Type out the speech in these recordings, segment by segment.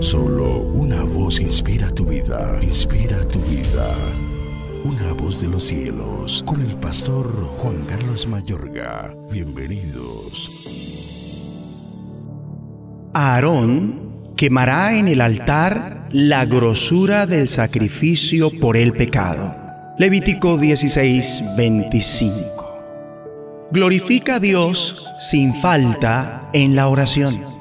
Solo una voz inspira tu vida, inspira tu vida. Una voz de los cielos, con el pastor Juan Carlos Mayorga. Bienvenidos. Aarón quemará en el altar la grosura del sacrificio por el pecado. Levítico 16, 25. Glorifica a Dios sin falta en la oración.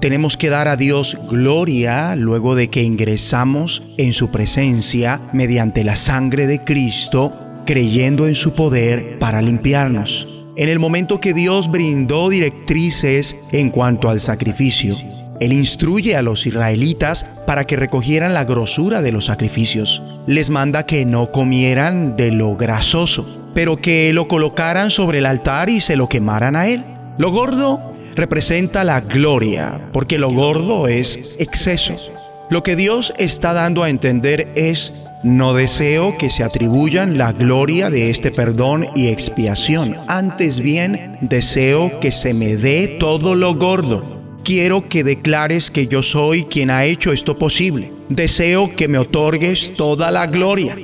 Tenemos que dar a Dios gloria luego de que ingresamos en su presencia mediante la sangre de Cristo, creyendo en su poder para limpiarnos. En el momento que Dios brindó directrices en cuanto al sacrificio, Él instruye a los israelitas para que recogieran la grosura de los sacrificios. Les manda que no comieran de lo grasoso, pero que lo colocaran sobre el altar y se lo quemaran a él. Lo gordo representa la gloria, porque lo gordo es exceso. Lo que Dios está dando a entender es, no deseo que se atribuyan la gloria de este perdón y expiación, antes bien deseo que se me dé todo lo gordo. Quiero que declares que yo soy quien ha hecho esto posible. Deseo que me otorgues toda la gloria.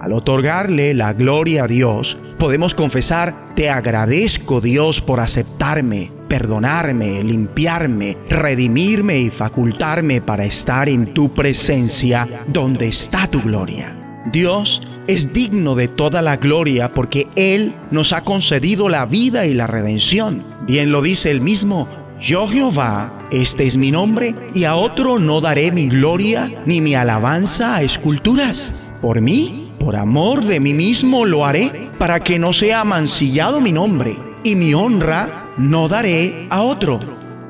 Al otorgarle la gloria a Dios, podemos confesar, te agradezco Dios por aceptarme, perdonarme, limpiarme, redimirme y facultarme para estar en tu presencia donde está tu gloria. Dios es digno de toda la gloria porque Él nos ha concedido la vida y la redención. Bien lo dice Él mismo, yo Jehová, este es mi nombre, y a otro no daré mi gloria ni mi alabanza a esculturas. Por mí por amor de mí mismo lo haré, para que no sea mancillado mi nombre, y mi honra no daré a otro.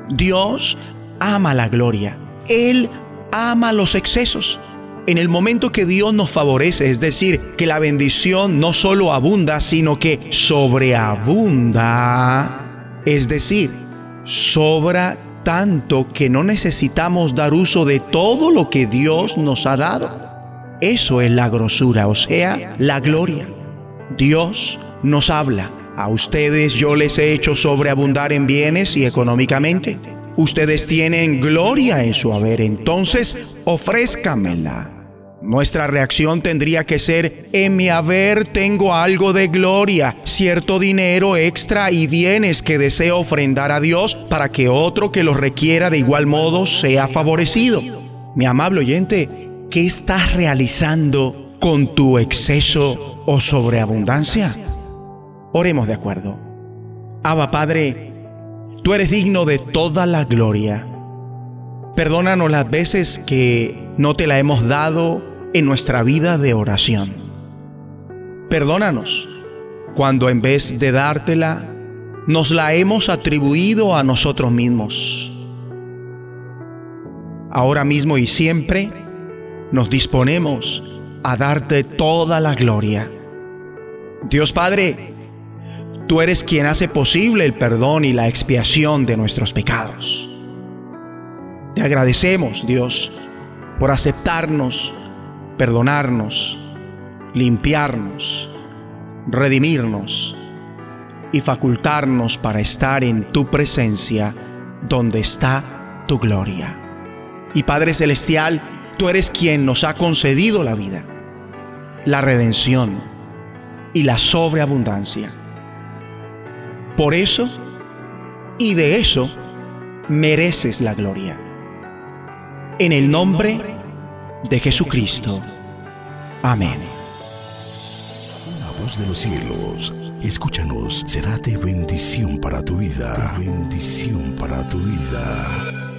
Dios ama la gloria. Él ama los excesos. En el momento que Dios nos favorece, es decir, que la bendición no solo abunda, sino que sobreabunda, es decir, sobra tanto que no necesitamos dar uso de todo lo que Dios nos ha dado. Eso es la grosura, o sea, la gloria. Dios nos habla. A ustedes yo les he hecho sobreabundar en bienes y económicamente. Ustedes tienen gloria en su haber, entonces ofrézcamela. Nuestra reacción tendría que ser, en mi haber tengo algo de gloria, cierto dinero extra y bienes que deseo ofrendar a Dios para que otro que los requiera de igual modo sea favorecido. Mi amable oyente, ¿Qué estás realizando con tu exceso o sobreabundancia? Oremos de acuerdo. Abba Padre, tú eres digno de toda la gloria. Perdónanos las veces que no te la hemos dado en nuestra vida de oración. Perdónanos cuando en vez de dártela, nos la hemos atribuido a nosotros mismos. Ahora mismo y siempre, nos disponemos a darte toda la gloria. Dios Padre, tú eres quien hace posible el perdón y la expiación de nuestros pecados. Te agradecemos, Dios, por aceptarnos, perdonarnos, limpiarnos, redimirnos y facultarnos para estar en tu presencia donde está tu gloria. Y Padre Celestial, tú eres quien nos ha concedido la vida, la redención y la sobreabundancia. Por eso y de eso mereces la gloria. En el nombre de Jesucristo. Amén. La voz de los cielos, escúchanos, será de bendición para tu vida. bendición para tu vida.